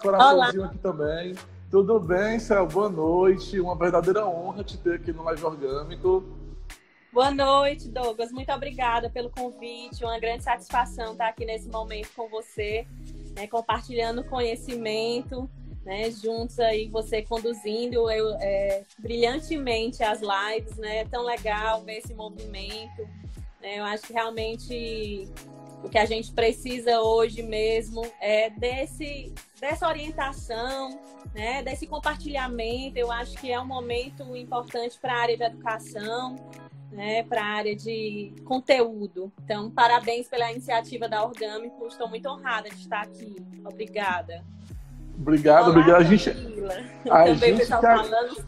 Coraçãozinho aqui também. Tudo bem, Céu? Boa noite. Uma verdadeira honra te ter aqui no Live Orgânico. Boa noite, Douglas. Muito obrigada pelo convite. Uma grande satisfação estar aqui nesse momento com você, né, compartilhando conhecimento, né, juntos aí você conduzindo eu, é, brilhantemente as lives, né? É tão legal ver esse movimento. Né? Eu acho que realmente o que a gente precisa hoje mesmo é desse, dessa orientação, né? desse compartilhamento. Eu acho que é um momento importante para a área da educação, né? para a área de conteúdo. Então, parabéns pela iniciativa da Orgâmico. Estou muito honrada de estar aqui. Obrigada. Obrigado, Olá, obrigado. A gente. A Também gente o pessoal tá... falando.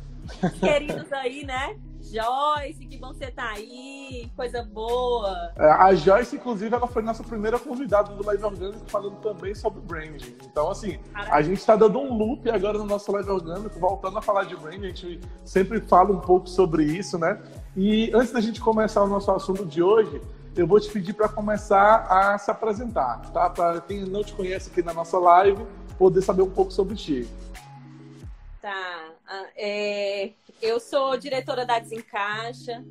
Queridos aí, né? Joyce, que bom você tá aí, coisa boa. É, a Joyce, inclusive, ela foi nossa primeira convidada do Live Orgânico falando também sobre branding. Então, assim, Caraca. a gente está dando um loop agora no nosso Live Orgânico, voltando a falar de branding, a gente sempre fala um pouco sobre isso, né? E antes da gente começar o nosso assunto de hoje, eu vou te pedir para começar a se apresentar, tá? Para quem não te conhece aqui na nossa live, poder saber um pouco sobre ti. Tá. Ah, é, eu sou diretora da Desencaixa,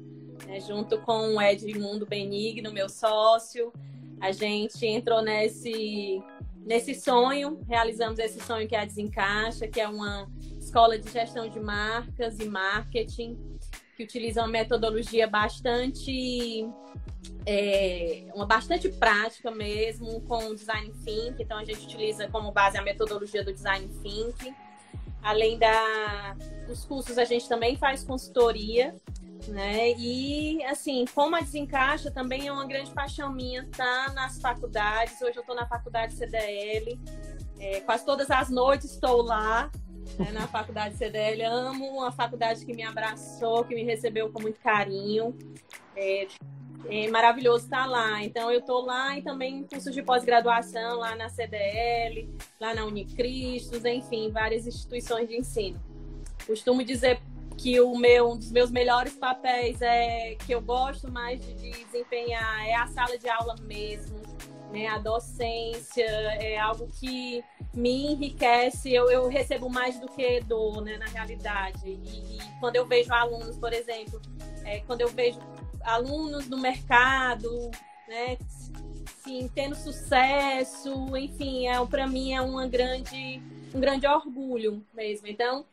né, junto com o Edmundo Benigno, meu sócio. A gente entrou nesse, nesse sonho, realizamos esse sonho que é a Desencaixa, que é uma escola de gestão de marcas e marketing, que utiliza uma metodologia bastante é, uma bastante prática mesmo com o design thinking. Então a gente utiliza como base a metodologia do design thinking. Além da, dos cursos, a gente também faz consultoria, né? E, assim, como a Desencaixa também é uma grande paixão minha, tá nas faculdades. Hoje eu estou na faculdade CDL, é, quase todas as noites estou lá, né, na faculdade CDL. Amo uma faculdade que me abraçou, que me recebeu com muito carinho. É, é maravilhoso estar lá. Então, eu estou lá e também cursos de pós-graduação lá na CDL, lá na Unicristos, enfim, várias instituições de ensino. Costumo dizer que o meu, um dos meus melhores papéis é que eu gosto mais de desempenhar é a sala de aula mesmo, né? A docência é algo que me enriquece. Eu, eu recebo mais do que dou, né? Na realidade. E, e quando eu vejo alunos, por exemplo, é, quando eu vejo alunos no mercado, né? Sim, tendo sucesso, enfim, é, para mim é uma grande, um grande orgulho mesmo. Então,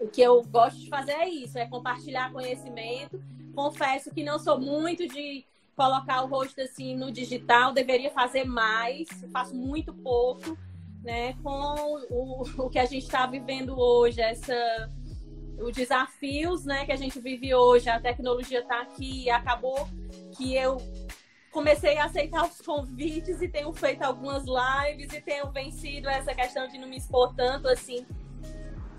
o que eu gosto de fazer é isso, é compartilhar conhecimento. Confesso que não sou muito de colocar o rosto assim no digital, deveria fazer mais, faço muito pouco, né? Com o, o que a gente está vivendo hoje, essa os desafios né, que a gente vive hoje, a tecnologia está aqui, acabou que eu comecei a aceitar os convites e tenho feito algumas lives e tenho vencido essa questão de não me expor tanto assim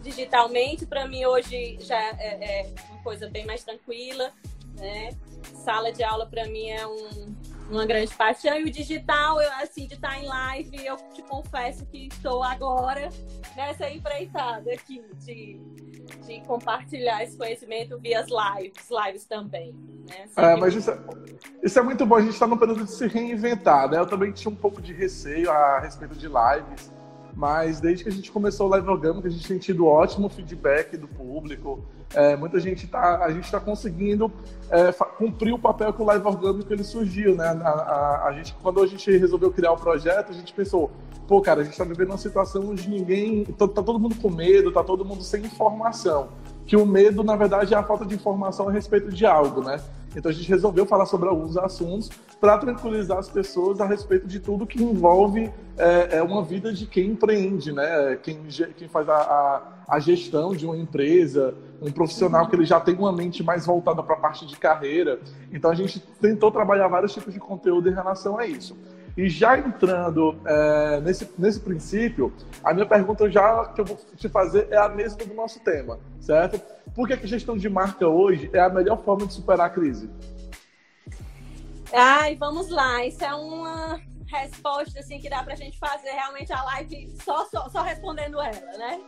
digitalmente. Para mim hoje já é, é, uma coisa bem mais tranquila, né? Sala de aula para mim é um, uma grande paixão e o digital, eu assim de estar em live, eu te confesso que estou agora nessa empreitada aqui de de compartilhar esse conhecimento via as lives, lives também. Né? É, mas isso é, isso é muito bom, a gente está no período de se reinventar, né? Eu também tinha um pouco de receio a respeito de lives, mas desde que a gente começou o Live Orgânico, a gente tem tido ótimo feedback do público. É, muita gente tá, a gente está conseguindo é, cumprir o papel que o Live Orgânico ele surgiu, né? A, a, a, gente, quando a gente resolveu criar o projeto, a gente pensou, pô, cara, a gente está vivendo uma situação onde ninguém, tá, tá todo mundo com medo, tá todo mundo sem informação. Que o medo, na verdade, é a falta de informação a respeito de algo, né? Então a gente resolveu falar sobre alguns assuntos para tranquilizar as pessoas a respeito de tudo que envolve é, é uma vida de quem empreende, né? Quem, quem faz a, a, a, gestão de uma empresa, um profissional que ele já tem uma mente mais voltada para a parte de carreira. Então a gente tentou trabalhar vários tipos de conteúdo em relação a isso. E já entrando é, nesse, nesse princípio, a minha pergunta já que eu vou te fazer é a mesma do nosso tema, certo? Por que a gestão de marca hoje é a melhor forma de superar a crise? Ai, vamos lá. Isso é uma resposta assim que dá pra gente fazer realmente a live só, só, só respondendo ela, né?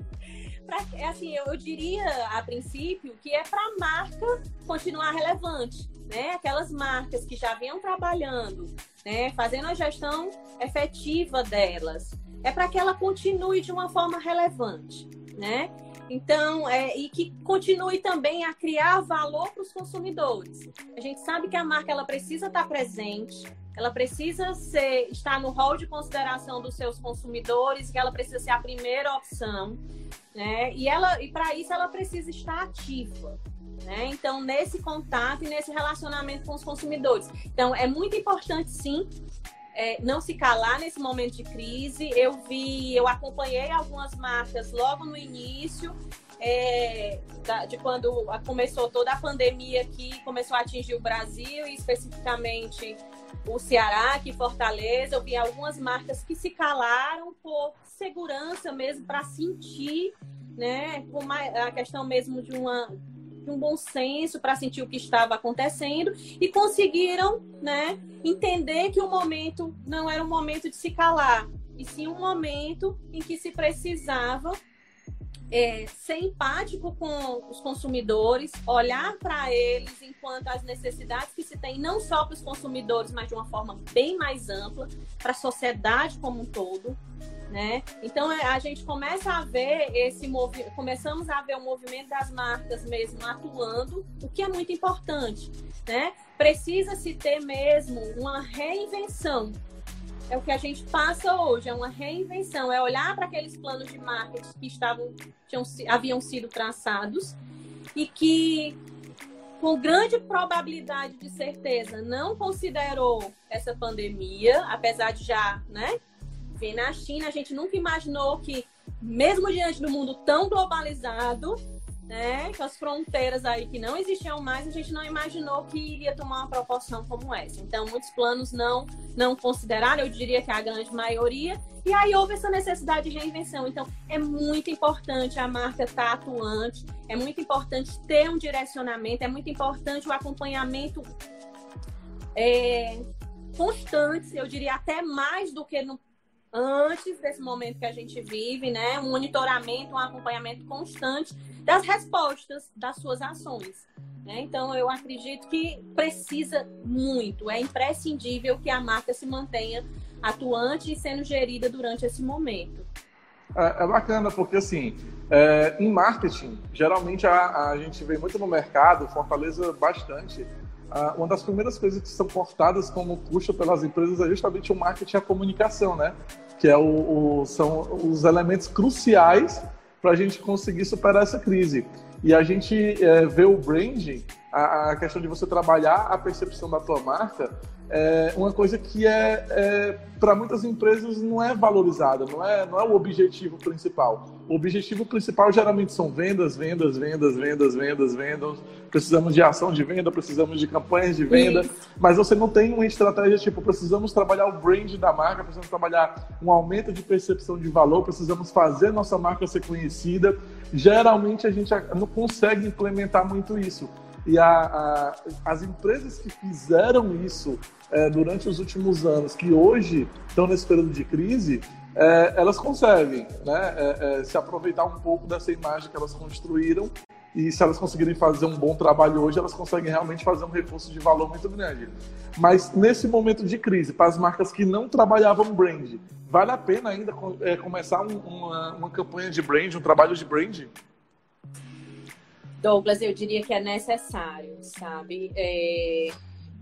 Pra, é assim, eu, eu diria a princípio que é para a marca continuar relevante, né? Aquelas marcas que já vinham trabalhando, né? Fazendo a gestão efetiva delas, é para que ela continue de uma forma relevante, né? Então, é, e que continue também a criar valor para os consumidores. A gente sabe que a marca ela precisa estar presente, ela precisa ser, estar no rol de consideração dos seus consumidores, que ela precisa ser a primeira opção, né? E ela, e para isso ela precisa estar ativa. Né? Então, nesse contato e nesse relacionamento com os consumidores. Então, é muito importante, sim, é, não se calar nesse momento de crise. Eu vi, eu acompanhei algumas marcas logo no início, é, da, de quando começou toda a pandemia que começou a atingir o Brasil e especificamente o Ceará, aqui Fortaleza. Eu vi algumas marcas que se calaram por segurança mesmo, para sentir, né, a questão mesmo de uma de um bom senso para sentir o que estava acontecendo e conseguiram, né, entender que o momento não era um momento de se calar, e sim um momento em que se precisava é, ser empático com os consumidores, olhar para eles enquanto as necessidades que se tem, não só para os consumidores, mas de uma forma bem mais ampla, para a sociedade como um todo. Né? Então é, a gente começa a ver esse movimento, começamos a ver o movimento das marcas mesmo atuando, o que é muito importante, né? Precisa se ter mesmo uma reinvenção. É o que a gente passa hoje, é uma reinvenção, é olhar para aqueles planos de marketing que estavam tinham, haviam sido traçados e que com grande probabilidade de certeza não considerou essa pandemia, apesar de já, né, Vem na China, a gente nunca imaginou que, mesmo diante do mundo tão globalizado, né, com as fronteiras aí que não existiam mais, a gente não imaginou que iria tomar uma proporção como essa. Então, muitos planos não não consideraram, eu diria que a grande maioria, e aí houve essa necessidade de reinvenção. Então, é muito importante a marca estar atuante, é muito importante ter um direcionamento, é muito importante o acompanhamento é, constante, eu diria até mais do que no antes desse momento que a gente vive, né? Um monitoramento, um acompanhamento constante das respostas das suas ações. Né? Então, eu acredito que precisa muito, é imprescindível que a marca se mantenha atuante e sendo gerida durante esse momento. É, é bacana, porque assim, é, em marketing, geralmente a, a gente vê muito no mercado, fortaleza bastante uma das primeiras coisas que são cortadas como custo pelas empresas é justamente o marketing e a comunicação, né? Que é o, o são os elementos cruciais para a gente conseguir superar essa crise. E a gente é, vê o branding, a, a, questão de você trabalhar a percepção da tua marca, é uma coisa que é, é para muitas empresas não é valorizada, não é, não é o objetivo principal. O objetivo principal geralmente são vendas, vendas, vendas, vendas, vendas, vendas. Precisamos de ação de venda, precisamos de campanhas de venda, Isso. mas você não tem uma estratégia tipo, precisamos trabalhar o brand da marca, precisamos trabalhar um aumento de percepção de valor, precisamos fazer nossa marca ser conhecida. Geralmente a gente não consegue implementar muito isso. E a, a, as empresas que fizeram isso é, durante os últimos anos, que hoje estão nesse período de crise, é, elas conseguem né, é, é, se aproveitar um pouco dessa imagem que elas construíram e se elas conseguirem fazer um bom trabalho hoje, elas conseguem realmente fazer um recurso de valor muito grande. Mas nesse momento de crise, para as marcas que não trabalhavam brand, vale a pena ainda é, começar um, uma, uma campanha de brand, um trabalho de brand? Douglas, eu diria que é necessário, sabe? É,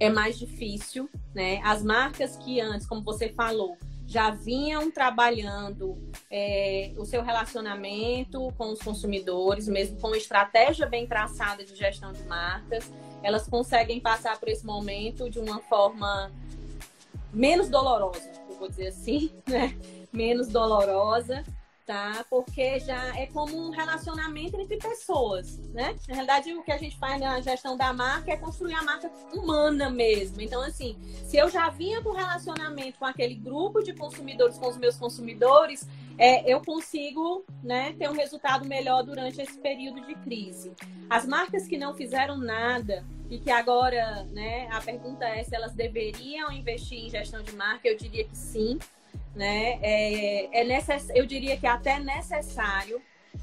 é mais difícil, né? As marcas que antes, como você falou, já vinham trabalhando é, o seu relacionamento com os consumidores, mesmo com estratégia bem traçada de gestão de marcas, elas conseguem passar por esse momento de uma forma menos dolorosa, eu vou dizer assim, né? Menos dolorosa tá? Porque já é como um relacionamento entre pessoas, né? Na realidade, o que a gente faz na gestão da marca é construir a marca humana mesmo. Então, assim, se eu já vinha com relacionamento com aquele grupo de consumidores, com os meus consumidores, é, eu consigo né, ter um resultado melhor durante esse período de crise. As marcas que não fizeram nada e que agora, né, a pergunta é se elas deveriam investir em gestão de marca, eu diria que sim, né? É, é necess... Eu diria que é até necessário,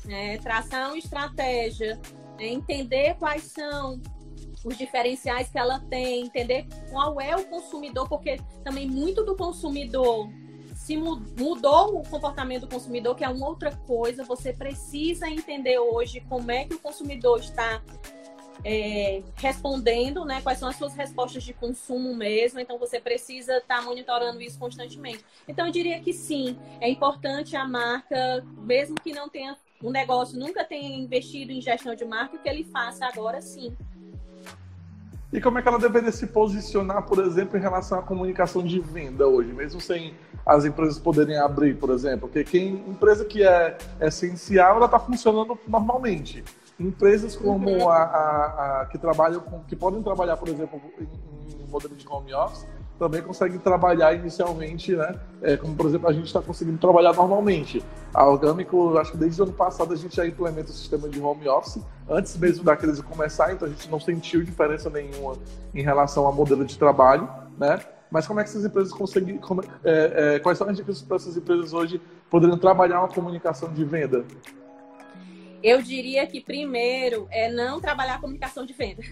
é, traçar uma estratégia, é, entender quais são os diferenciais que ela tem, entender qual é o consumidor, porque também muito do consumidor se mudou o comportamento do consumidor, que é uma outra coisa. Você precisa entender hoje como é que o consumidor está é, respondendo, né? Quais são as suas respostas de consumo mesmo. Então você precisa estar tá monitorando isso constantemente. Então eu diria que sim, é importante a marca, mesmo que não tenha um negócio, nunca tenha investido em gestão de marca, que ele faça agora sim. E como é que ela deveria se posicionar, por exemplo, em relação à comunicação de venda hoje, mesmo sem as empresas poderem abrir, por exemplo? Porque quem empresa que é essencial, ela está funcionando normalmente. Empresas como a, a, a, que trabalham com, que podem trabalhar, por exemplo, em, em modelo de home office, também conseguem trabalhar inicialmente, né? É, como por exemplo a gente está conseguindo trabalhar normalmente. A Orgânico, acho que desde o ano passado a gente já implementa o sistema de home office, antes mesmo da crise começar, então a gente não sentiu diferença nenhuma em relação ao modelo de trabalho, né? Mas como é que essas empresas conseguem, como, é, é, quais são as dicas para essas empresas hoje poderem trabalhar uma comunicação de venda? Eu diria que primeiro é não trabalhar a comunicação de venda.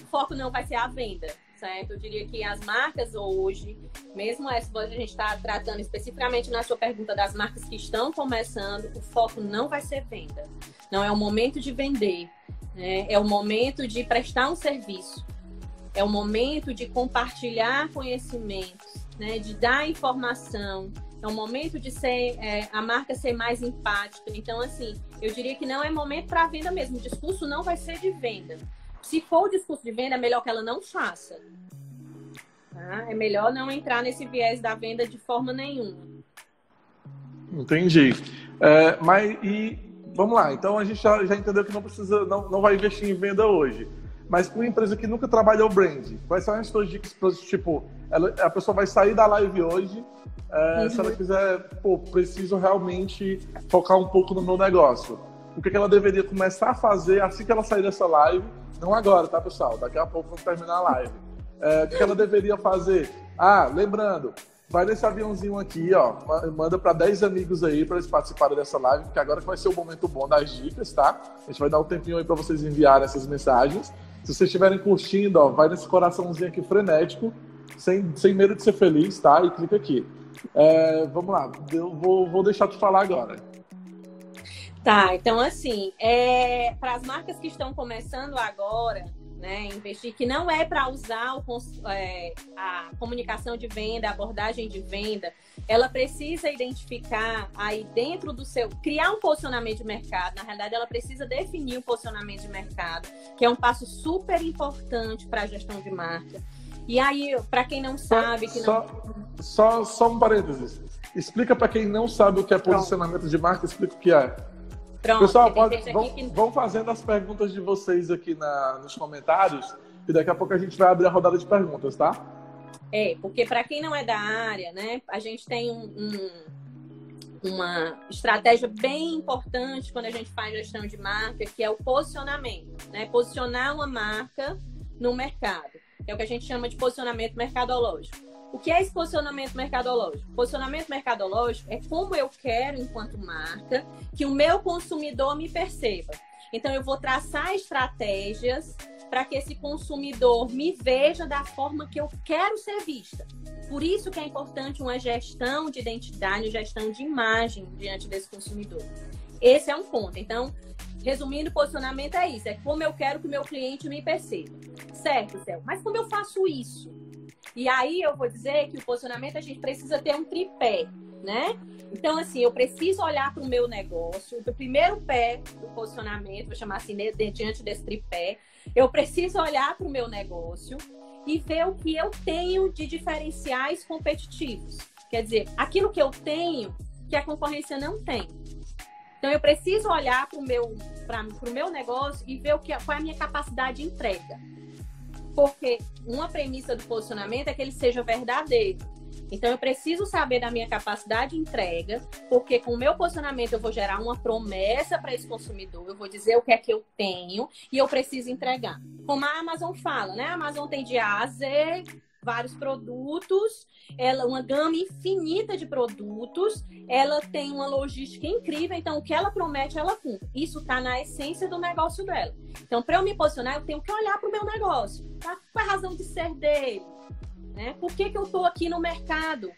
O foco não vai ser a venda, certo? Eu diria que as marcas hoje, mesmo essa a gente está tratando especificamente na sua pergunta das marcas que estão começando, o foco não vai ser venda. Não é o momento de vender, né? é o momento de prestar um serviço, é o momento de compartilhar conhecimentos, né? de dar informação, é um momento de ser é, a marca ser mais empática. Então, assim, eu diria que não é momento para venda mesmo. O discurso não vai ser de venda. Se for o discurso de venda, é melhor que ela não faça. Tá? É melhor não entrar nesse viés da venda de forma nenhuma. Entendi. É, mas e vamos lá. Então a gente já, já entendeu que não precisa, não, não vai investir em venda hoje. Mas para uma empresa que nunca trabalhou brand, quais são as suas dicas tipo, ela, a pessoa vai sair da live hoje é, uhum. Se ela quiser, pô, preciso realmente focar um pouco no meu negócio. O que, que ela deveria começar a fazer assim que ela sair dessa live? Não agora, tá, pessoal? Daqui a pouco vamos terminar a live. É, o que, que ela deveria fazer? Ah, lembrando, vai nesse aviãozinho aqui, ó, manda para 10 amigos aí para eles participarem dessa live, porque agora vai ser o momento bom das dicas, tá? A gente vai dar um tempinho aí para vocês enviarem essas mensagens. Se vocês estiverem curtindo, ó, vai nesse coraçãozinho aqui frenético, sem, sem medo de ser feliz, tá? E clica aqui. É, vamos lá, eu vou, vou deixar tu falar agora. Tá, então assim, é, para as marcas que estão começando agora, né, investir, que não é para usar o, é, a comunicação de venda, a abordagem de venda, ela precisa identificar aí dentro do seu, criar um posicionamento de mercado. Na realidade, ela precisa definir o um posicionamento de mercado, que é um passo super importante para a gestão de marca. E aí, para quem não sabe, que só, não... só, só um parênteses. Explica para quem não sabe o que é posicionamento Pronto. de marca, explica o que é. Pronto, Pessoal, pode, vão, que... vão, fazendo as perguntas de vocês aqui na, nos comentários e daqui a pouco a gente vai abrir a rodada de perguntas, tá? É, porque para quem não é da área, né, a gente tem um, um, uma estratégia bem importante quando a gente faz gestão de marca, que é o posicionamento, né? Posicionar uma marca no mercado é o que a gente chama de posicionamento mercadológico. O que é esse posicionamento mercadológico? Posicionamento mercadológico é como eu quero, enquanto marca, que o meu consumidor me perceba. Então, eu vou traçar estratégias para que esse consumidor me veja da forma que eu quero ser vista. Por isso que é importante uma gestão de identidade, gestão de imagem diante desse consumidor. Esse é um ponto. Então, resumindo, posicionamento é isso: é como eu quero que o meu cliente me perceba. Certo, Céu? Mas como eu faço isso? E aí eu vou dizer que o posicionamento a gente precisa ter um tripé, né? Então, assim, eu preciso olhar para o meu negócio, do primeiro pé do posicionamento, vou chamar assim, diante desse tripé, eu preciso olhar para o meu negócio e ver o que eu tenho de diferenciais competitivos. Quer dizer, aquilo que eu tenho que a concorrência não tem. Então, eu preciso olhar para o meu, meu negócio e ver o que, qual é a minha capacidade de entrega. Porque uma premissa do posicionamento é que ele seja verdadeiro. Então, eu preciso saber da minha capacidade de entrega, porque com o meu posicionamento eu vou gerar uma promessa para esse consumidor, eu vou dizer o que é que eu tenho e eu preciso entregar. Como a Amazon fala, né? A Amazon tem de A a Z vários produtos, ela uma gama infinita de produtos, ela tem uma logística incrível, então o que ela promete, ela cumpre. Isso está na essência do negócio dela. Então, para eu me posicionar, eu tenho que olhar para o meu negócio, tá? Qual é a razão de ser dele? Né? Por que, que eu estou aqui no mercado?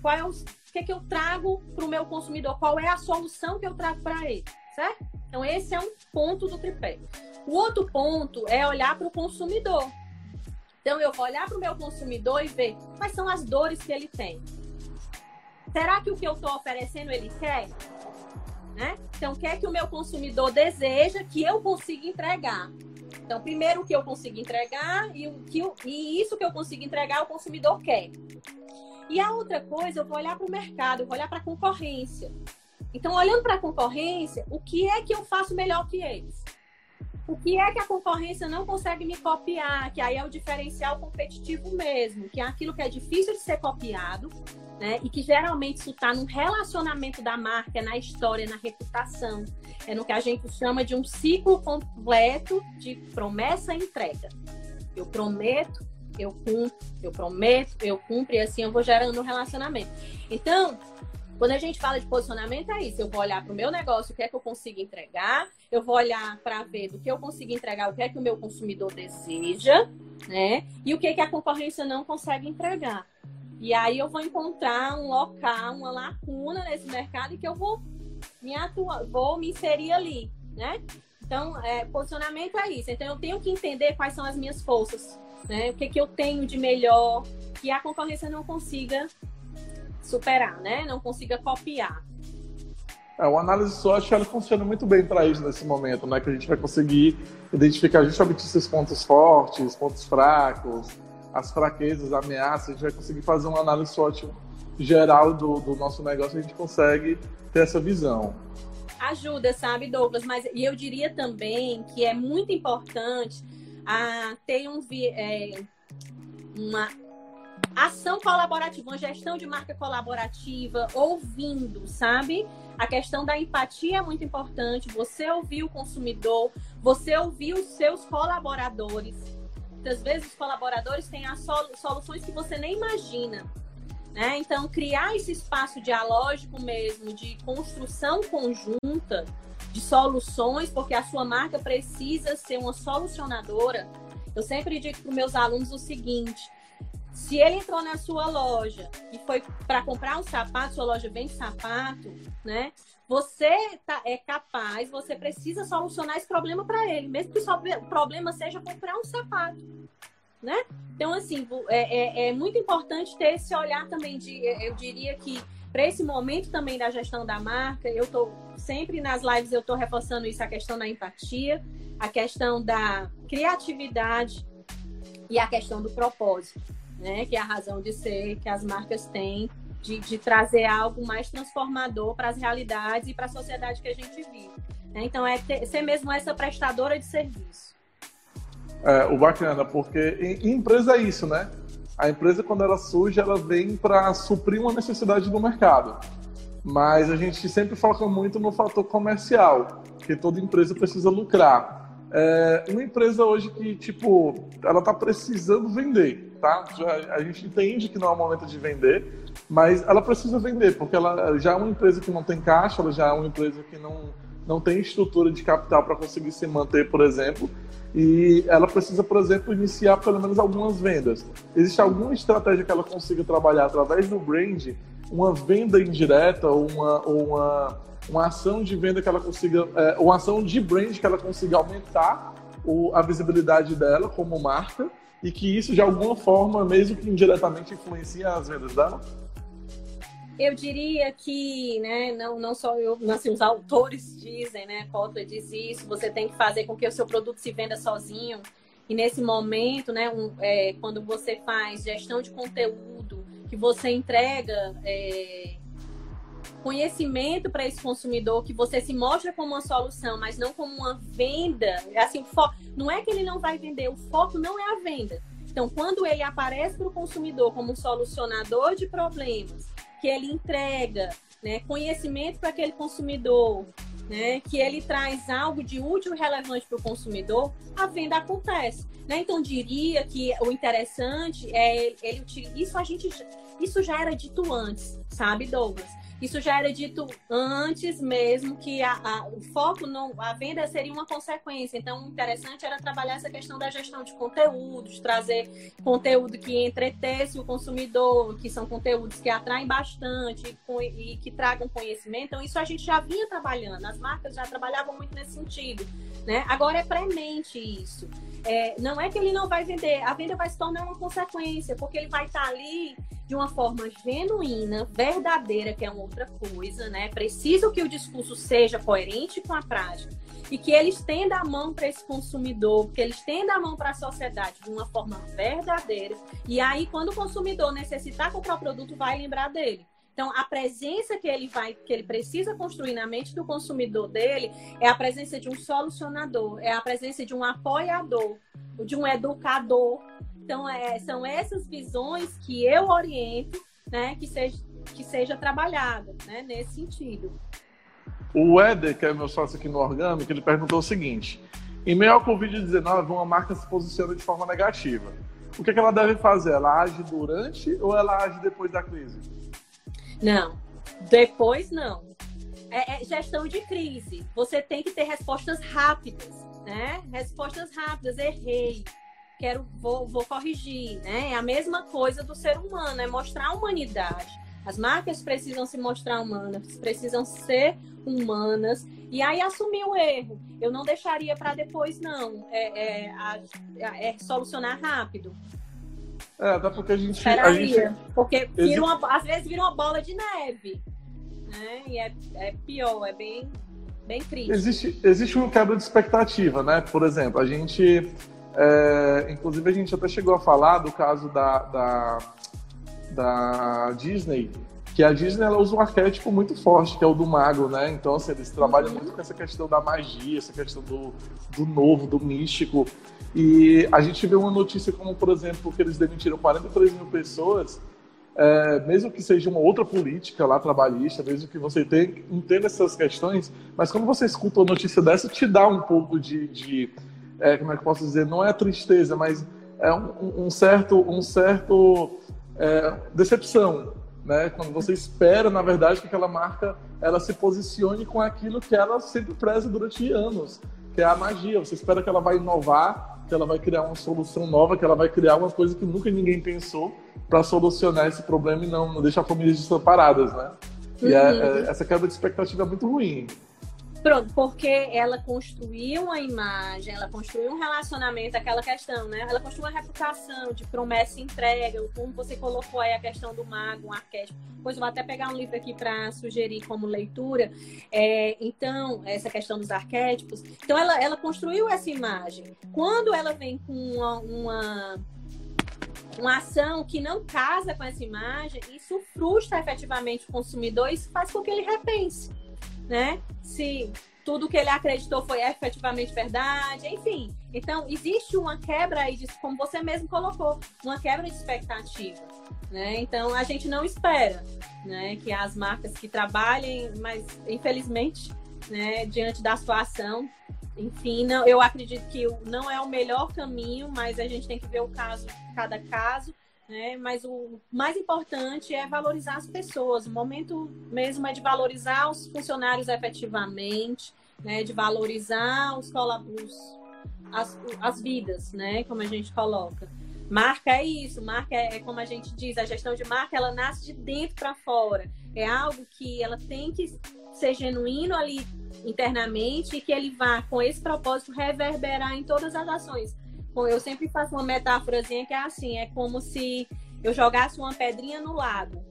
Qual é o, o que, que eu trago para o meu consumidor? Qual é a solução que eu trago para ele? Certo? Então, esse é um ponto do tripé. O outro ponto é olhar para o consumidor. Então, eu vou olhar para o meu consumidor e ver quais são as dores que ele tem. Será que o que eu estou oferecendo ele quer? Né? Então, o que é que o meu consumidor deseja que eu consiga entregar? Então, primeiro o que eu consigo entregar e, o que eu, e isso que eu consigo entregar o consumidor quer. E a outra coisa, eu vou olhar para o mercado, eu vou olhar para a concorrência. Então, olhando para a concorrência, o que é que eu faço melhor que eles? O que é que a concorrência não consegue me copiar? Que aí é o diferencial competitivo mesmo, que é aquilo que é difícil de ser copiado, né? E que geralmente isso está no relacionamento da marca, na história, na reputação. É no que a gente chama de um ciclo completo de promessa e entrega. Eu prometo, eu cumpro, eu prometo, eu cumpro, e assim eu vou gerando um relacionamento. Então, quando a gente fala de posicionamento, é isso. Eu vou olhar para o meu negócio, o que é que eu consigo entregar. Eu vou olhar para ver do que eu consigo entregar, o que é que o meu consumidor deseja, né? E o que é que a concorrência não consegue entregar. E aí eu vou encontrar um local, uma lacuna nesse mercado que eu vou me atuar, vou me inserir ali, né? Então, é, posicionamento é isso. Então, eu tenho que entender quais são as minhas forças, né? O que, que eu tenho de melhor que a concorrência não consiga superar, né? Não consiga copiar. É, o análise SWOT ela funciona muito bem para isso nesse momento, né? Que a gente vai conseguir identificar justamente esses pontos fortes, pontos fracos, as fraquezas, ameaças. A gente vai conseguir fazer uma análise SWOT geral do, do nosso negócio. A gente consegue ter essa visão. Ajuda, sabe, Douglas? Mas e eu diria também que é muito importante a ah, ter um é, uma ação colaborativa, uma gestão de marca colaborativa, ouvindo, sabe? A questão da empatia é muito importante. Você ouvir o consumidor, você ouvir os seus colaboradores. Muitas vezes os colaboradores têm as soluções que você nem imagina. Né? Então, criar esse espaço dialógico mesmo, de construção conjunta de soluções, porque a sua marca precisa ser uma solucionadora. Eu sempre digo para meus alunos o seguinte: se ele entrou na sua loja e foi para comprar um sapato, sua loja vende sapato, né? Você tá, é capaz, você precisa solucionar esse problema para ele, mesmo que o problema seja comprar um sapato, né? Então, assim, é, é, é muito importante ter esse olhar também de, eu diria que para esse momento também da gestão da marca, eu tô sempre nas lives eu tô reforçando isso, a questão da empatia, a questão da criatividade e a questão do propósito né? Que é a razão de ser que as marcas têm de, de trazer algo mais transformador para as realidades e para a sociedade que a gente vive. Né? Então, é ter, ser mesmo essa prestadora de serviço. É, o bacana, porque em, em empresa é isso, né? A empresa, quando ela surge, ela vem para suprir uma necessidade do mercado. Mas a gente sempre foca muito no fator comercial, que toda empresa precisa lucrar. É, uma empresa hoje que, tipo, ela está precisando vender tá? Já, a gente entende que não é o momento de vender, mas ela precisa vender, porque ela já é uma empresa que não tem caixa, ela já é uma empresa que não, não tem estrutura de capital para conseguir se manter, por exemplo, e ela precisa, por exemplo, iniciar pelo menos algumas vendas. Existe alguma estratégia que ela consiga trabalhar através do brand, uma venda indireta ou uma, ou uma, uma ação de venda que ela consiga, é, uma ação de brand que ela consiga aumentar o, a visibilidade dela como marca e que isso de alguma forma, mesmo que indiretamente, influencia as vendas dela? Eu diria que, né, não, não só eu, assim, os autores dizem, né, Kotler diz isso, você tem que fazer com que o seu produto se venda sozinho. E nesse momento, né, um, é, quando você faz gestão de conteúdo, que você entrega é, conhecimento para esse consumidor, que você se mostra como uma solução, mas não como uma venda. Assim, não é que ele não vai vender, o foco não é a venda. Então, quando ele aparece para o consumidor como um solucionador de problemas, que ele entrega né, conhecimento para aquele consumidor, né, que ele traz algo de útil e relevante para o consumidor, a venda acontece. Né? Então diria que o interessante é ele isso a gente isso já era dito antes, sabe, Douglas? Isso já era dito antes mesmo que a, a, o foco não, a venda seria uma consequência. Então, o interessante era trabalhar essa questão da gestão de conteúdos, trazer conteúdo que entretesse o consumidor, que são conteúdos que atraem bastante e, e que tragam conhecimento. Então, isso a gente já vinha trabalhando. As marcas já trabalhavam muito nesse sentido. Né? Agora é premente isso. É, não é que ele não vai vender, a venda vai se tornar uma consequência, porque ele vai estar ali de uma forma genuína, verdadeira, que é uma outra coisa, né? Preciso que o discurso seja coerente com a prática e que ele estenda a mão para esse consumidor, que ele estenda a mão para a sociedade de uma forma verdadeira. E aí, quando o consumidor necessitar comprar o produto, vai lembrar dele. Então, a presença que ele vai, que ele precisa construir na mente do consumidor dele é a presença de um solucionador, é a presença de um apoiador, de um educador. Então, é, são essas visões que eu oriento, né, que seja, que seja trabalhada, né, nesse sentido. O Éder, que é meu sócio aqui no Orgânico, ele perguntou o seguinte: em meio ao Covid-19, uma marca se posiciona de forma negativa. O que, é que ela deve fazer? Ela age durante ou ela age depois da crise? Não, depois não. É, é, gestão de crise. Você tem que ter respostas rápidas, né? Respostas rápidas. Errei. Quero, vou, vou corrigir, né? É a mesma coisa do ser humano, é mostrar a humanidade. As marcas precisam se mostrar humanas, precisam ser humanas e aí assumir o erro. Eu não deixaria para depois, não. É, é, é, solucionar rápido. É, até porque a gente. A gente... Porque vira uma, às vezes vira uma bola de neve. Né? E é, é pior, é bem, bem crítico. Existe, existe uma quebra de expectativa, né? Por exemplo, a gente. É, inclusive, a gente até chegou a falar do caso da, da, da Disney, que a Disney ela usa um arquétipo muito forte, que é o do mago, né? Então, assim, eles trabalham uhum. muito com essa questão da magia, essa questão do, do novo, do místico. E a gente vê uma notícia como, por exemplo, que eles demitiram 43 mil pessoas, é, mesmo que seja uma outra política lá trabalhista, mesmo que você tenha, entenda essas questões, mas quando você escuta uma notícia dessa, te dá um pouco de, de é, como é que eu posso dizer, não é tristeza, mas é um, um certo, um certo é, decepção, né? Quando você espera, na verdade, que aquela marca ela se posicione com aquilo que ela sempre preza durante anos, que é a magia. Você espera que ela vai inovar, que ela vai criar uma solução nova, que ela vai criar uma coisa que nunca ninguém pensou para solucionar esse problema e não, não deixar famílias desamparadas, né? E é, uhum. é, essa quebra de expectativa é muito ruim. Pronto, porque ela construiu uma imagem, ela construiu um relacionamento, aquela questão, né? Ela construiu uma reputação de promessa e entrega, como você colocou aí a questão do mago, um arquétipo. Pois eu vou até pegar um livro aqui para sugerir como leitura. É, então, essa questão dos arquétipos. Então, ela, ela construiu essa imagem. Quando ela vem com uma, uma uma ação que não casa com essa imagem, isso frustra efetivamente o consumidor e isso faz com que ele repense né? Se tudo que ele acreditou foi efetivamente verdade, enfim. Então, existe uma quebra aí, de, como você mesmo colocou, uma quebra de expectativa. Né? Então, a gente não espera né, que as marcas que trabalhem, mas infelizmente, né, diante da situação, enfim, não, eu acredito que não é o melhor caminho, mas a gente tem que ver o caso, cada caso, né? Mas o mais importante é valorizar as pessoas. O momento mesmo é de valorizar os funcionários efetivamente, né? De valorizar os colaboradores, as, as vidas, né? Como a gente coloca. Marca é isso, marca é, é como a gente diz, a gestão de marca ela nasce de dentro para fora. É algo que ela tem que ser genuíno ali internamente e que ele vá com esse propósito reverberar em todas as ações eu sempre faço uma metáforazinha que é assim, é como se eu jogasse uma pedrinha no lago.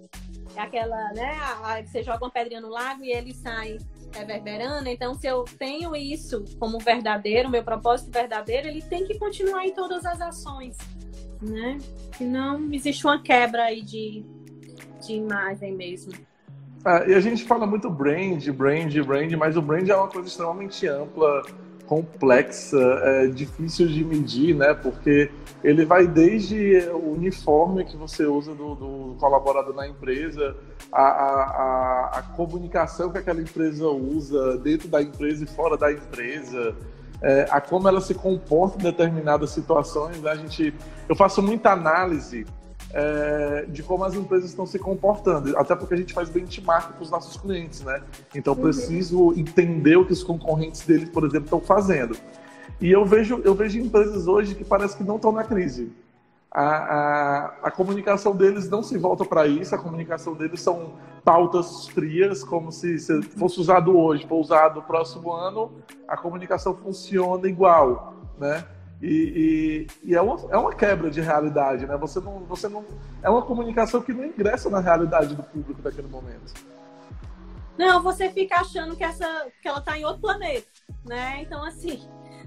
É aquela, né? A, a, você joga uma pedrinha no lago e ele sai reverberando. Então, se eu tenho isso como verdadeiro, meu propósito verdadeiro, ele tem que continuar em todas as ações, né? Senão existe uma quebra aí de, de imagem mesmo. Ah, e a gente fala muito brand, brand, brand, mas o brand é uma coisa extremamente ampla complexa, é, difícil de medir, né? Porque ele vai desde o uniforme que você usa do, do colaborador na empresa, a, a, a, comunicação que aquela empresa usa dentro da empresa e fora da empresa, é, a como ela se comporta em determinadas situações. Né? A gente, eu faço muita análise é, de como as empresas estão se comportando, até porque a gente faz benchmark para os nossos clientes, né? Então, preciso entender o que os concorrentes deles, por exemplo, estão fazendo. E eu vejo, eu vejo empresas hoje que parece que não estão na crise. A, a, a comunicação deles não se volta para isso, a comunicação deles são pautas frias, como se, se fosse usado hoje, for usado no próximo ano, a comunicação funciona igual, né? E, e, e, é, uma, é uma quebra de realidade, né? Você não, você não. É uma comunicação que não ingressa na realidade do público daquele momento. Não, você fica achando que, essa, que ela está em outro planeta, né? Então, assim,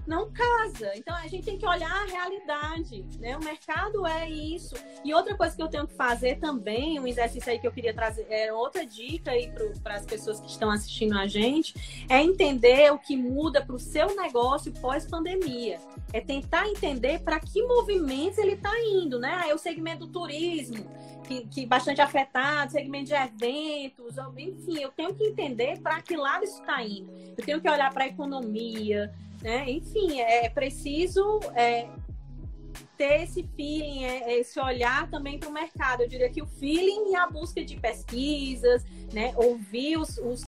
não casa. Então a gente tem que olhar a realidade, né? O mercado é isso. E outra coisa que eu tenho que fazer também, um exercício aí que eu queria trazer, é outra dica aí para as pessoas que estão assistindo a gente, é entender o que muda para o seu negócio pós-pandemia. É tentar entender para que movimentos ele está indo, né? Aí o segmento do turismo, que, que bastante afetado, segmento de eventos, enfim, eu tenho que entender para que lado isso está indo. Eu tenho que olhar para a economia, né? Enfim, é preciso é, ter esse feeling, é, esse olhar também para o mercado. Eu diria que o feeling e a busca de pesquisas, né? ouvir os, os,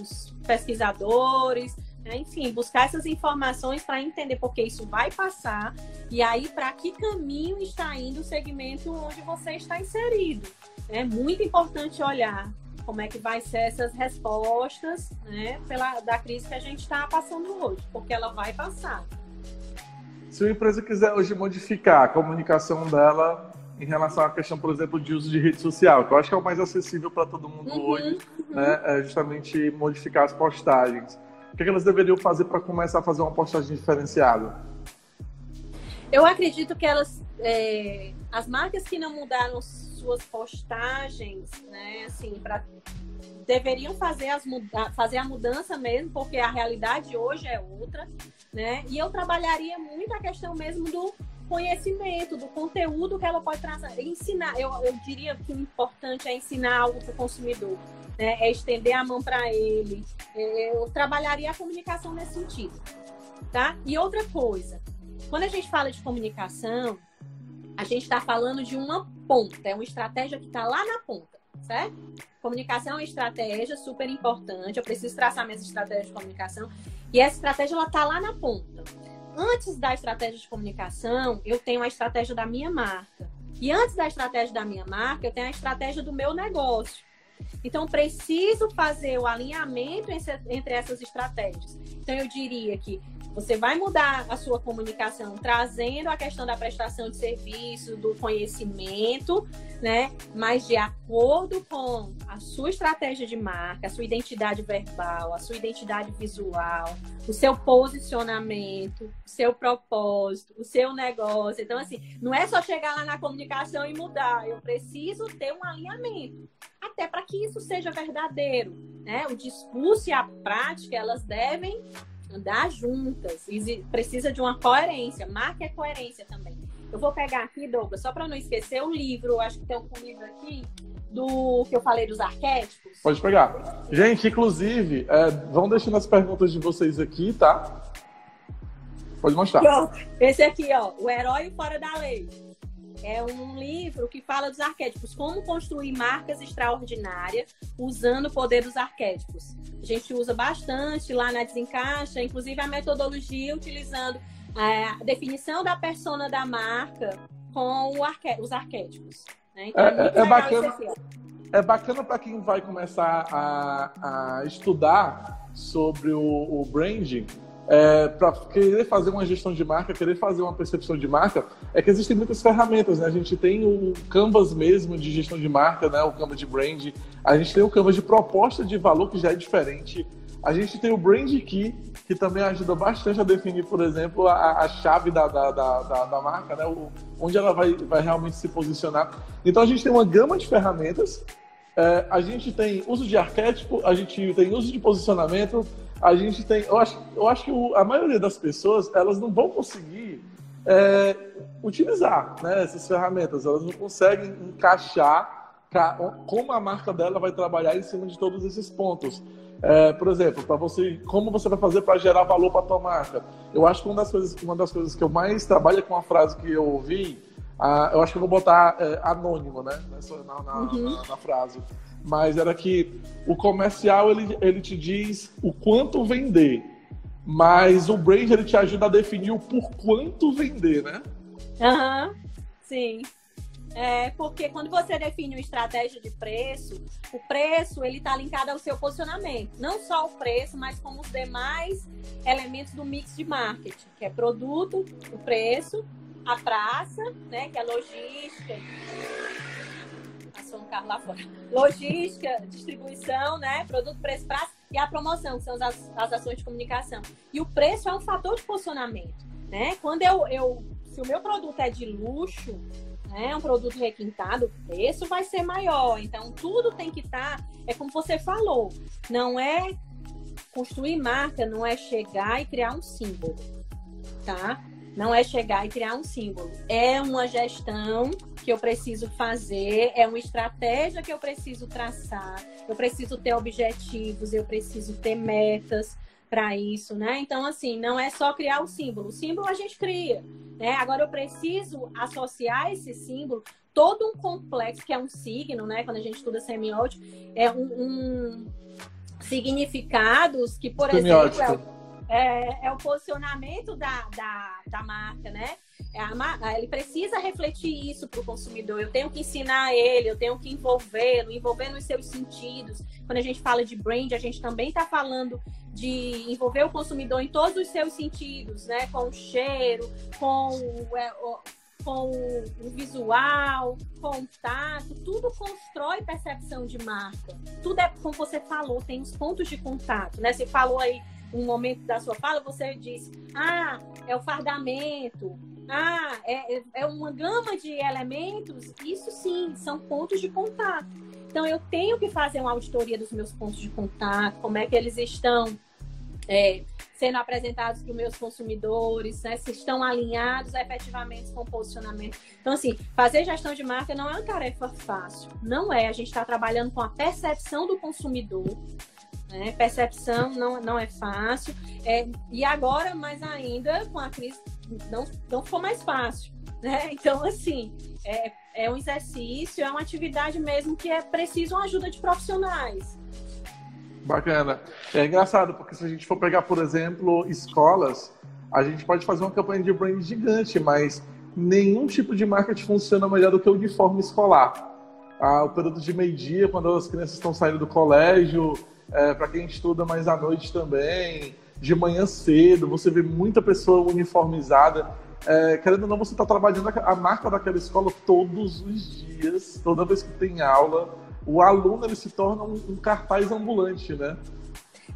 os pesquisadores, né? enfim, buscar essas informações para entender porque isso vai passar e aí para que caminho está indo o segmento onde você está inserido. É muito importante olhar como é que vai ser essas respostas né, pela, da crise que a gente está passando hoje, porque ela vai passar. Se uma empresa quiser hoje modificar a comunicação dela em relação à questão, por exemplo, de uso de rede social, que eu acho que é o mais acessível para todo mundo uhum, hoje, uhum. Né, é justamente modificar as postagens. O que, é que elas deveriam fazer para começar a fazer uma postagem diferenciada? Eu acredito que elas, é, as marcas que não mudaram suas postagens, né, assim, para deveriam fazer, as, fazer a mudança mesmo, porque a realidade hoje é outra, né? E eu trabalharia muito a questão mesmo do conhecimento, do conteúdo que ela pode trazer, ensinar. Eu, eu diria que o importante é ensinar algo para o consumidor, né? É estender a mão para ele. É, eu trabalharia a comunicação nesse sentido, tá? E outra coisa, quando a gente fala de comunicação, a gente está falando de uma ponta, é uma estratégia que está lá na ponta, certo? Comunicação é uma estratégia super importante, eu preciso traçar minhas estratégias de comunicação e essa estratégia ela está lá na ponta. Antes da estratégia de comunicação, eu tenho a estratégia da minha marca. E antes da estratégia da minha marca, eu tenho a estratégia do meu negócio. Então, preciso fazer o alinhamento entre essas estratégias. Então, eu diria que você vai mudar a sua comunicação trazendo a questão da prestação de serviço, do conhecimento, né? Mas de acordo com a sua estratégia de marca, a sua identidade verbal, a sua identidade visual, o seu posicionamento, o seu propósito, o seu negócio. Então, assim, não é só chegar lá na comunicação e mudar. Eu preciso ter um alinhamento. Até para que isso seja verdadeiro. Né? O discurso e a prática, elas devem andar juntas. Precisa de uma coerência. Marca é coerência também. Eu vou pegar aqui, Douglas, só para não esquecer, o livro, acho que tem um livro aqui, do que eu falei dos arquétipos. Pode pegar. Gente, inclusive, é, vão deixando as perguntas de vocês aqui, tá? Pode mostrar. Esse aqui, ó, O Herói Fora da Lei. É um livro que fala dos arquétipos, como construir marcas extraordinárias usando o poder dos arquétipos. A gente usa bastante lá na Desencaixa, inclusive a metodologia utilizando é, a definição da persona da marca com arqué os arquétipos. Né? Então, é, é, é bacana, é bacana para quem vai começar a, a estudar sobre o, o branding, é, para querer fazer uma gestão de marca, querer fazer uma percepção de marca, é que existem muitas ferramentas, né? A gente tem o Canvas mesmo de gestão de marca, né? O Canvas de brand, a gente tem o Canvas de proposta de valor que já é diferente. A gente tem o Brand Key, que também ajuda bastante a definir, por exemplo, a, a chave da, da, da, da, marca, né? O, onde ela vai, vai realmente se posicionar. Então a gente tem uma gama de ferramentas. É, a gente tem uso de arquétipo, a gente tem uso de posicionamento, a gente tem. Eu acho, eu acho que o, a maioria das pessoas elas não vão conseguir é, utilizar né, essas ferramentas, elas não conseguem encaixar como a marca dela vai trabalhar em cima de todos esses pontos. É, por exemplo, para você, como você vai fazer para gerar valor para a tua marca? Eu acho que uma das coisas, uma das coisas que eu mais trabalho é com a frase que eu ouvi. Ah, eu acho que eu vou botar é, anônimo, né, Nessa, na, na, uhum. na, na, frase. Mas era que o comercial ele, ele te diz o quanto vender, mas o brand ele te ajuda a definir o por quanto vender, né? Aham, uhum. sim. É, porque quando você define uma estratégia de preço, o preço ele está linkado ao seu posicionamento. Não só o preço, mas como os demais elementos do mix de marketing, que é produto, o preço, a praça, né, que é logística. Passou um carro lá fora. Logística, distribuição, né, produto, preço, praça e a promoção, que são as, as ações de comunicação. E o preço é um fator de posicionamento, né? Quando eu, eu se o meu produto é de luxo, né, um produto requintado, o preço vai ser maior. Então, tudo tem que estar, tá, é como você falou, não é construir marca, não é chegar e criar um símbolo, tá? Não é chegar e criar um símbolo. É uma gestão que eu preciso fazer, é uma estratégia que eu preciso traçar, eu preciso ter objetivos, eu preciso ter metas para isso, né? Então, assim, não é só criar o símbolo. O símbolo a gente cria, né? Agora eu preciso associar esse símbolo todo um complexo que é um signo, né? Quando a gente estuda semiótico, é um, um significados que, por semiótico. exemplo, é, é, é, o posicionamento da, da, da marca, né? É ele precisa refletir isso para o consumidor. Eu tenho que ensinar ele, eu tenho que envolvê-lo, envolver nos seus sentidos. Quando a gente fala de brand, a gente também está falando de envolver o consumidor em todos os seus sentidos, né? Com o cheiro, com o, é, com o visual, contato, tudo constrói percepção de marca. Tudo é como você falou, tem os pontos de contato, né? Você falou aí um momento da sua fala, você disse, ah, é o fardamento, ah, é, é uma gama de elementos. Isso sim, são pontos de contato. Então, eu tenho que fazer uma auditoria dos meus pontos de contato, como é que eles estão é, sendo apresentados para os meus consumidores, né? se estão alinhados efetivamente com o posicionamento. Então, assim, fazer gestão de marca não é uma tarefa fácil. Não é. A gente está trabalhando com a percepção do consumidor. Né? Percepção não, não é fácil. É, e agora, mais ainda, com a crise, não, não ficou mais fácil. Né? Então, assim, é, é um exercício, é uma atividade mesmo que é preciso uma ajuda de profissionais. Bacana. É engraçado, porque se a gente for pegar, por exemplo, escolas, a gente pode fazer uma campanha de brand gigante, mas nenhum tipo de marketing funciona melhor do que o uniforme escolar. Ah, o período de meio-dia, quando as crianças estão saindo do colégio, é, para quem estuda mais à noite também, de manhã cedo, você vê muita pessoa uniformizada é, querendo ou não, você está trabalhando a marca daquela escola todos os dias, toda vez que tem aula. O aluno ele se torna um, um cartaz ambulante, né?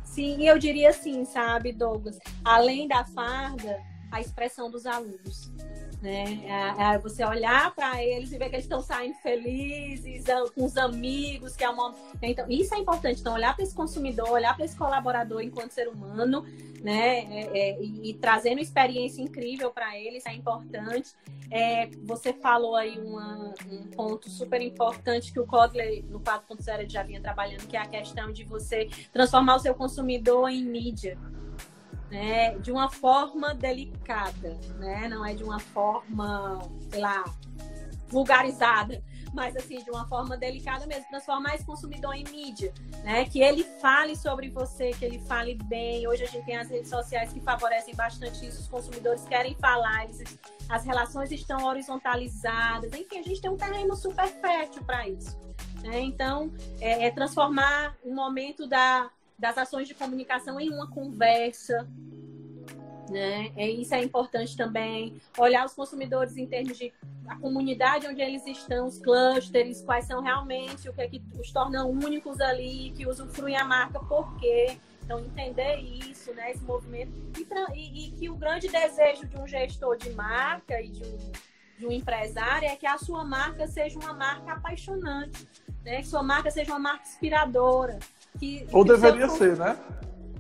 Sim, eu diria assim, sabe, Douglas? Além da farda, a expressão dos alunos né? É, é você olhar para eles e ver que eles estão saindo felizes, com os amigos, que é uma. Então, isso é importante. Então, olhar para esse consumidor, olhar para esse colaborador enquanto ser humano, né? É, é, e, e, trazendo experiência incrível para eles, é importante. É, você falou aí uma, um ponto super importante que o Kotler, no 4.0, já vinha trabalhando, que é a questão de você transformar o seu consumidor em mídia né, de uma forma delicada, né? Não é de uma forma, sei lá, vulgarizada, mas assim, de uma forma delicada mesmo, transformar esse consumidor em mídia, né? Que ele fale sobre você, que ele fale bem. Hoje a gente tem as redes sociais que favorecem bastante isso, os consumidores querem falar, eles, as relações estão horizontalizadas, enfim, a gente tem um terreno super fértil para isso. Né? Então, é, é transformar o momento da das ações de comunicação em uma conversa. Né? É, isso é importante também. Olhar os consumidores em termos de a comunidade onde eles estão, os clusters, quais são realmente o que, é que os tornam únicos ali, que usufruem a marca, por quê. Então, entender isso, né, esse movimento. E, e, e, que o grande desejo de um gestor de marca e de um, de um empresário é que a sua marca seja uma marca apaixonante, né? que sua marca seja uma marca inspiradora, que, Ou deveria ser, né?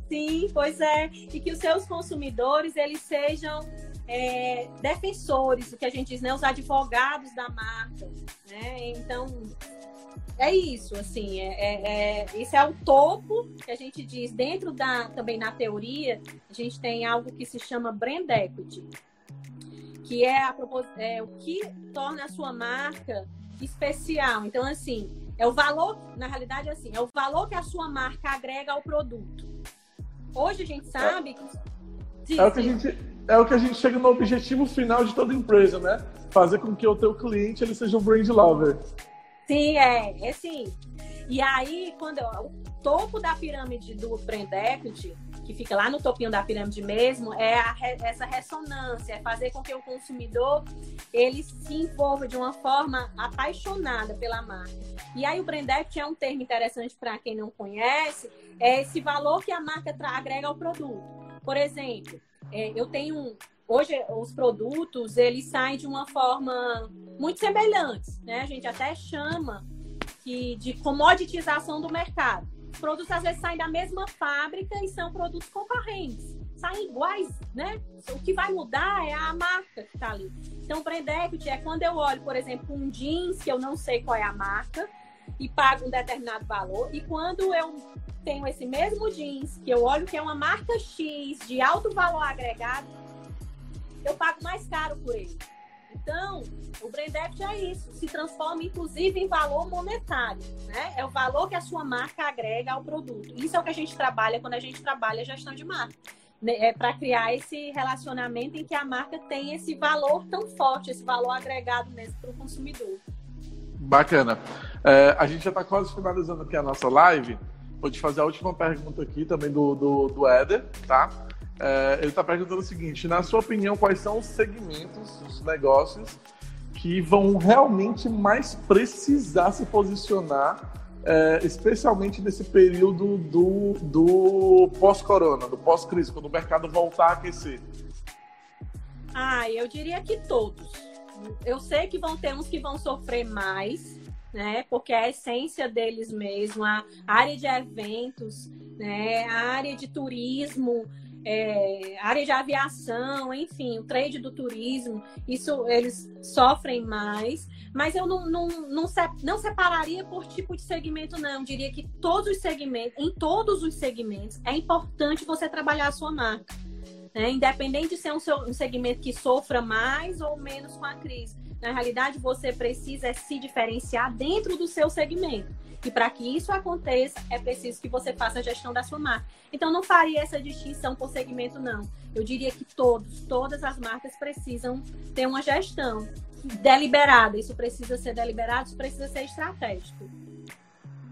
Sim, pois é. E que os seus consumidores, eles sejam é, defensores, o que a gente diz, né? Os advogados da marca, né? Então, é isso, assim, é, é, é, isso é o topo que a gente diz. Dentro da, também na teoria, a gente tem algo que se chama brand equity, que é, a, é o que torna a sua marca especial. Então, assim, é o valor, na realidade, assim, é o valor que a sua marca agrega ao produto. Hoje a gente sabe que. É o que a gente, é o que a gente chega no objetivo final de toda empresa, né? Fazer com que o teu cliente ele seja um brand lover. Sim, é, é sim. E aí, quando o topo da pirâmide do brand equity, que fica lá no topinho da pirâmide mesmo, é a, essa ressonância, é fazer com que o consumidor ele se envolva de uma forma apaixonada pela marca. E aí o brand equity é um termo interessante para quem não conhece, é esse valor que a marca agrega ao produto. Por exemplo, é, eu tenho hoje os produtos eles saem de uma forma muito semelhante, né? A gente até chama que de comoditização do mercado. Os produtos às vezes saem da mesma fábrica e são produtos concorrentes. Saem iguais, né? O que vai mudar é a marca que está ali. Então, brand equity é quando eu olho, por exemplo, um jeans que eu não sei qual é a marca e pago um determinado valor. E quando eu tenho esse mesmo jeans, que eu olho que é uma marca X de alto valor agregado, eu pago mais caro por ele. Então, o brand equity é isso, se transforma inclusive em valor monetário, né? É o valor que a sua marca agrega ao produto. Isso é o que a gente trabalha quando a gente trabalha gestão de marca. Né? É para criar esse relacionamento em que a marca tem esse valor tão forte, esse valor agregado mesmo para o consumidor. Bacana. É, a gente já está quase finalizando aqui a nossa live. Vou te fazer a última pergunta aqui também do, do, do Éder, tá? É, ele está perguntando o seguinte: na sua opinião, quais são os segmentos, os negócios que vão realmente mais precisar se posicionar, é, especialmente nesse período do, do pós-corona, do pós-crise, quando o mercado voltar a aquecer? Ah, eu diria que todos. Eu sei que vão ter uns que vão sofrer mais, né? Porque a essência deles mesmo, a área de eventos, né? A área de turismo, é, área de aviação, enfim, o trade do turismo, isso eles sofrem mais, mas eu não, não, não, não separaria por tipo de segmento, não. Eu diria que todos os segmentos, em todos os segmentos, é importante você trabalhar a sua marca. Né? Independente de ser um, um segmento que sofra mais ou menos com a crise. Na realidade, você precisa se diferenciar dentro do seu segmento. E para que isso aconteça, é preciso que você faça a gestão da sua marca. Então, não faria essa distinção por segmento, não. Eu diria que todos, todas as marcas precisam ter uma gestão deliberada. Isso precisa ser deliberado, isso precisa ser estratégico.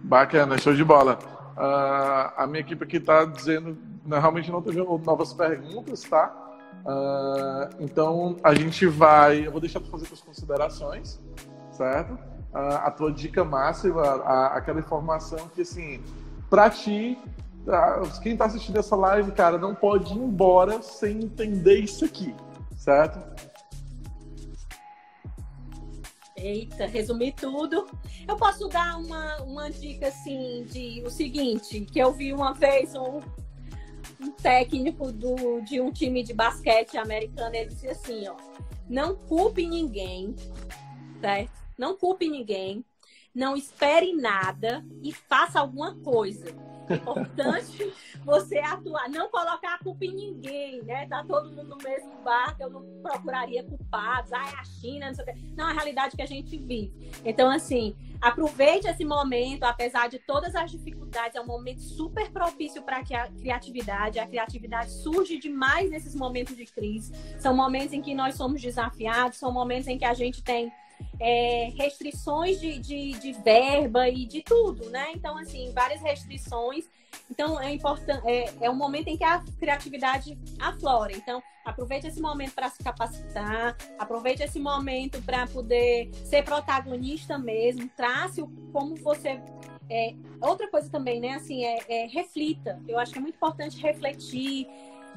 Bacana, show de bola. Uh, a minha equipe aqui está dizendo, realmente não teve novas perguntas, tá? Uh, então a gente vai. Eu vou deixar para fazer as considerações, certo? A, tua dica máxima, a, aquela informação que, assim, para ti, quem está assistindo essa live, cara, não pode ir embora sem entender isso aqui, certo? Eita, resumir tudo. Eu posso dar uma, uma dica assim de o seguinte, que eu vi uma vez um, um técnico do, de um time de basquete americano, ele disse assim, ó, não culpe ninguém, certo? Não culpe ninguém, não espere nada e faça alguma coisa. É importante você atuar, não colocar a culpa em ninguém, né? Tá todo mundo no mesmo barco, eu não procuraria culpados, ah, é a China, não sei o quê. Não, é a realidade que a gente vive. Então, assim, aproveite esse momento, apesar de todas as dificuldades, é um momento super propício para a criatividade. A criatividade surge demais nesses momentos de crise. São momentos em que nós somos desafiados, são momentos em que a gente tem é, restrições de, de, de, verba e de tudo, né? Então, assim, várias restrições. Então, é importante, é, é um momento em que a criatividade aflora. Então, aproveite esse momento para se capacitar, aproveite esse momento para poder ser protagonista mesmo, trace como você. É, outra coisa também, né? Assim, é, é reflita. Eu acho que é muito importante refletir,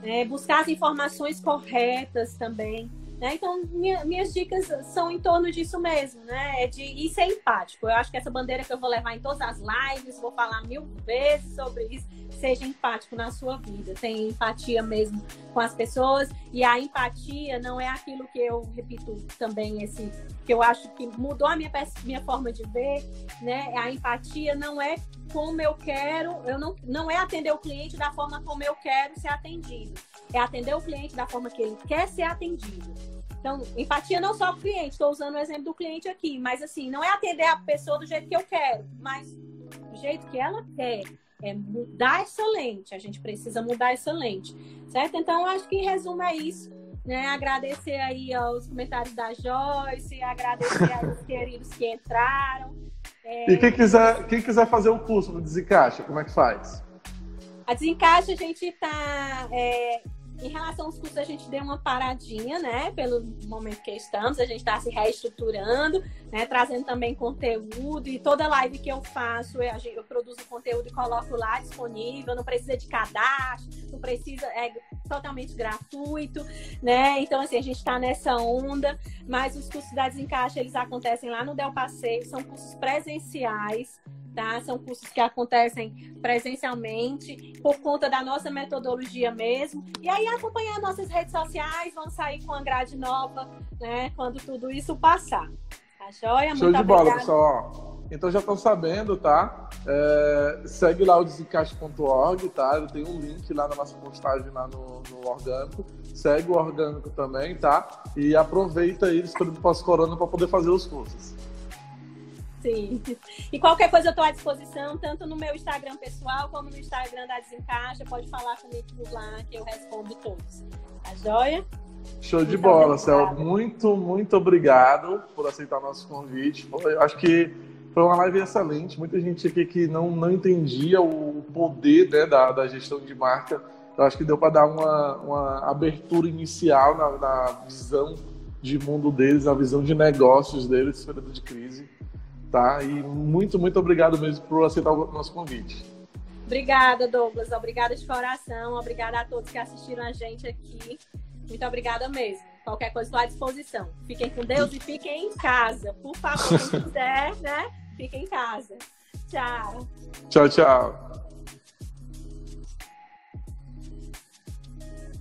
é, buscar as informações corretas também. Né? Então, minha, minhas dicas são em torno disso mesmo, né? É de ir ser empático. Eu acho que essa bandeira que eu vou levar em todas as lives, vou falar mil vezes sobre isso, seja empático na sua vida, tenha empatia mesmo com as pessoas. E a empatia não é aquilo que eu repito também, esse que eu acho que mudou a minha, minha forma de ver, né? A empatia não é como eu quero, eu não, não é atender o cliente da forma como eu quero ser atendido. É atender o cliente da forma que ele quer ser atendido. Então, empatia não só para o cliente, estou usando o exemplo do cliente aqui, mas assim, não é atender a pessoa do jeito que eu quero, mas do jeito que ela quer. É mudar essa lente, a gente precisa mudar essa lente, certo? Então, acho que em resumo é isso. Né? Agradecer aí aos comentários da Joyce, agradecer aos queridos que entraram. É... E quem quiser, quem quiser fazer o curso do Desencaixa, como é que faz? A Desencaixa, a gente está é, em relação aos custos, a gente deu uma paradinha, né? Pelo momento que estamos, a gente está se reestruturando, né? Trazendo também conteúdo e toda live que eu faço, eu, eu produzo conteúdo e coloco lá disponível. Não precisa de cadastro, não precisa, é totalmente gratuito, né? Então, assim, a gente está nessa onda, mas os cursos da Desencaixa, eles acontecem lá no Del Passeio, são cursos presenciais, tá? São cursos que acontecem presencialmente por conta da nossa metodologia mesmo. E aí acompanhar nossas redes sociais, vamos sair com a grade nova, né? Quando tudo isso passar. Tá joia? Show de bola, pessoal. Então já estão sabendo, tá? É, segue lá o desencaixe.org, tá? Tem um link lá na nossa postagem lá no, no orgânico. Segue o orgânico também, tá? E aproveita aí esse período pós-corona para poder fazer os cursos. Sim. E qualquer coisa eu estou à disposição, tanto no meu Instagram pessoal como no Instagram da Desencaixa. Pode falar comigo lá que eu respondo todos. Tá joia? Show de bola, Céu. Muito, muito obrigado por aceitar o nosso convite. Eu acho que foi uma live excelente. Muita gente aqui que não, não entendia o poder né, da, da gestão de marca. Eu acho que deu para dar uma, uma abertura inicial na, na visão de mundo deles, na visão de negócios deles, período de crise. Tá? E muito, muito obrigado mesmo por aceitar o nosso convite. Obrigada, Douglas. Obrigada de coração. Obrigada a todos que assistiram a gente aqui. Muito obrigada mesmo. Qualquer coisa estou à disposição. Fiquem com Deus e fiquem em casa. Por favor, se quiser, né? Fiquem em casa. Tchau. Tchau, tchau.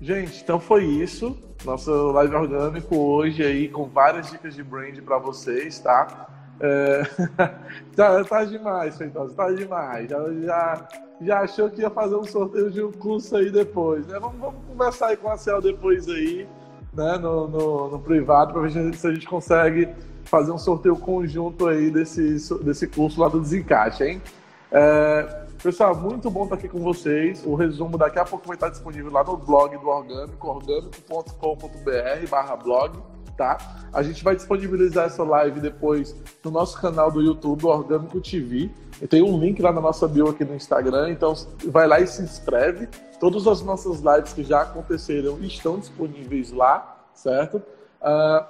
Gente, então foi isso. Nosso live orgânico hoje aí com várias dicas de brand para vocês, tá? É... tá, tá demais, Feitosa, tá demais. Já, já, já, achou que ia fazer um sorteio de um curso aí depois, né? Vamos, vamos conversar aí com a Cel depois aí, né? No, no, no privado, para ver se a gente consegue fazer um sorteio conjunto aí desse, desse curso lá do Desencaixe, hein? É... Pessoal, muito bom estar aqui com vocês. O resumo daqui a pouco vai estar disponível lá no blog do Orgânico, orgânico.com.br barra blog tá? A gente vai disponibilizar essa live depois no nosso canal do YouTube, Orgânico TV. Tem um link lá na nossa bio aqui no Instagram, então vai lá e se inscreve. Todas as nossas lives que já aconteceram estão disponíveis lá, certo? Uh,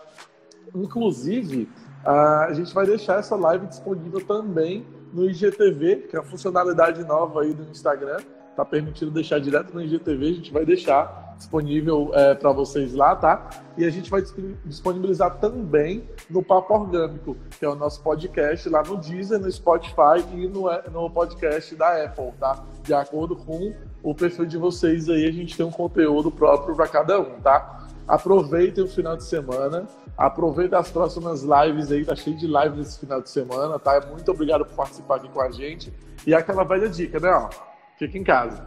inclusive, uh, a gente vai deixar essa live disponível também no IGTV, que é a funcionalidade nova aí do Instagram. Tá permitido deixar direto no IGTV, a gente vai deixar disponível é, para vocês lá, tá? E a gente vai disponibilizar também no Papo Orgânico, que é o nosso podcast lá no Deezer, no Spotify e no, é, no podcast da Apple, tá? De acordo com o perfil de vocês aí, a gente tem um conteúdo próprio para cada um, tá? Aproveitem o final de semana, aproveitem as próximas lives aí, tá cheio de lives esse final de semana, tá? Muito obrigado por participar aqui com a gente. E aquela velha dica, né? Ó, fica em casa.